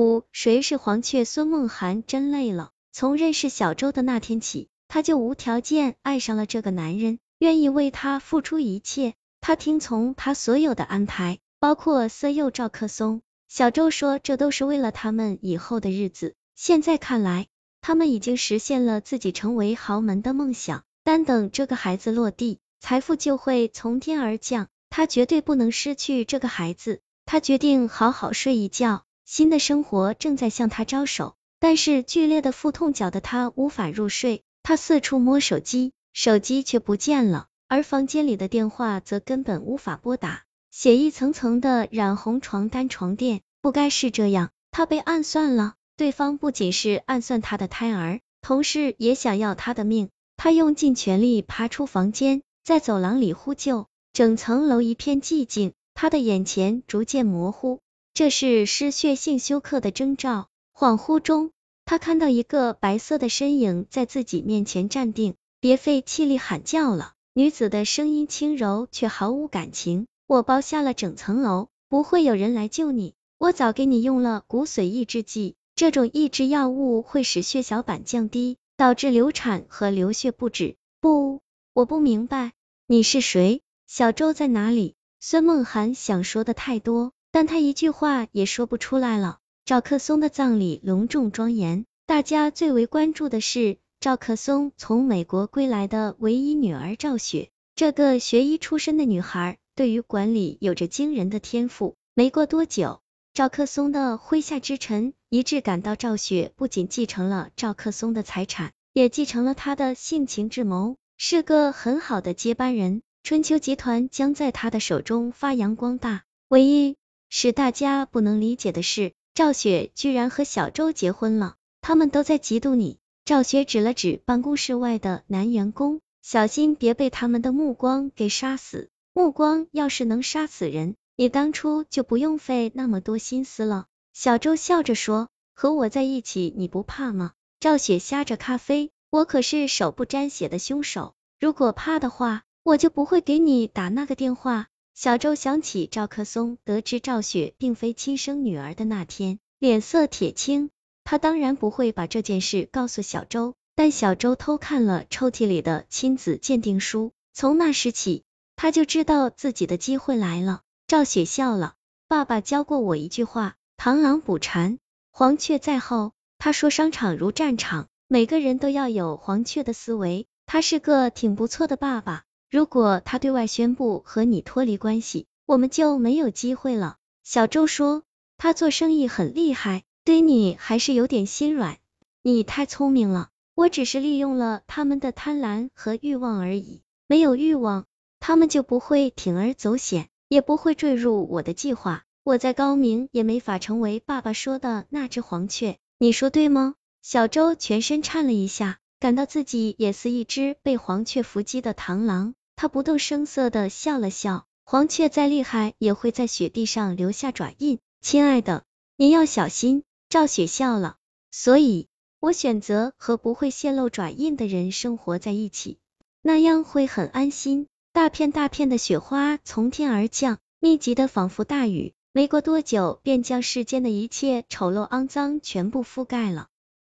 五，谁是黄雀？孙梦涵真累了。从认识小周的那天起，他就无条件爱上了这个男人，愿意为他付出一切。他听从他所有的安排，包括色诱赵克松。小周说，这都是为了他们以后的日子。现在看来，他们已经实现了自己成为豪门的梦想。但等这个孩子落地，财富就会从天而降。他绝对不能失去这个孩子。他决定好好睡一觉。新的生活正在向他招手，但是剧烈的腹痛搅得他无法入睡。他四处摸手机，手机却不见了，而房间里的电话则根本无法拨打。血一层层的染红床单床垫，不该是这样。他被暗算了，对方不仅是暗算他的胎儿，同时也想要他的命。他用尽全力爬出房间，在走廊里呼救，整层楼一片寂静，他的眼前逐渐模糊。这是失血性休克的征兆。恍惚中，他看到一个白色的身影在自己面前站定，别费气力喊叫了。女子的声音轻柔，却毫无感情。我包下了整层楼，不会有人来救你。我早给你用了骨髓抑制剂，这种抑制药物会使血小板降低，导致流产和流血不止。不，我不明白，你是谁？小周在哪里？孙梦涵想说的太多。但他一句话也说不出来了。赵克松的葬礼隆重庄严，大家最为关注的是赵克松从美国归来的唯一女儿赵雪。这个学医出身的女孩，对于管理有着惊人的天赋。没过多久，赵克松的麾下之臣一致感到赵雪不仅继承了赵克松的财产，也继承了他的性情智谋，是个很好的接班人。春秋集团将在他的手中发扬光大。唯一使大家不能理解的是，赵雪居然和小周结婚了，他们都在嫉妒你。赵雪指了指办公室外的男员工，小心别被他们的目光给杀死。目光要是能杀死人，你当初就不用费那么多心思了。小周笑着说，和我在一起你不怕吗？赵雪呷着咖啡，我可是手不沾血的凶手，如果怕的话，我就不会给你打那个电话。小周想起赵克松得知赵雪并非亲生女儿的那天，脸色铁青。他当然不会把这件事告诉小周，但小周偷看了抽屉里的亲子鉴定书，从那时起，他就知道自己的机会来了。赵雪笑了，爸爸教过我一句话：螳螂捕蝉，黄雀在后。他说商场如战场，每个人都要有黄雀的思维。他是个挺不错的爸爸。如果他对外宣布和你脱离关系，我们就没有机会了。小周说，他做生意很厉害，对你还是有点心软。你太聪明了，我只是利用了他们的贪婪和欲望而已。没有欲望，他们就不会铤而走险，也不会坠入我的计划。我再高明，也没法成为爸爸说的那只黄雀。你说对吗？小周全身颤了一下，感到自己也似一只被黄雀伏击的螳螂。他不动声色的笑了笑，黄雀再厉害也会在雪地上留下爪印。亲爱的，你要小心。赵雪笑了，所以我选择和不会泄露爪印的人生活在一起，那样会很安心。大片大片的雪花从天而降，密集的仿佛大雨，没过多久便将世间的一切丑陋肮脏全部覆盖了。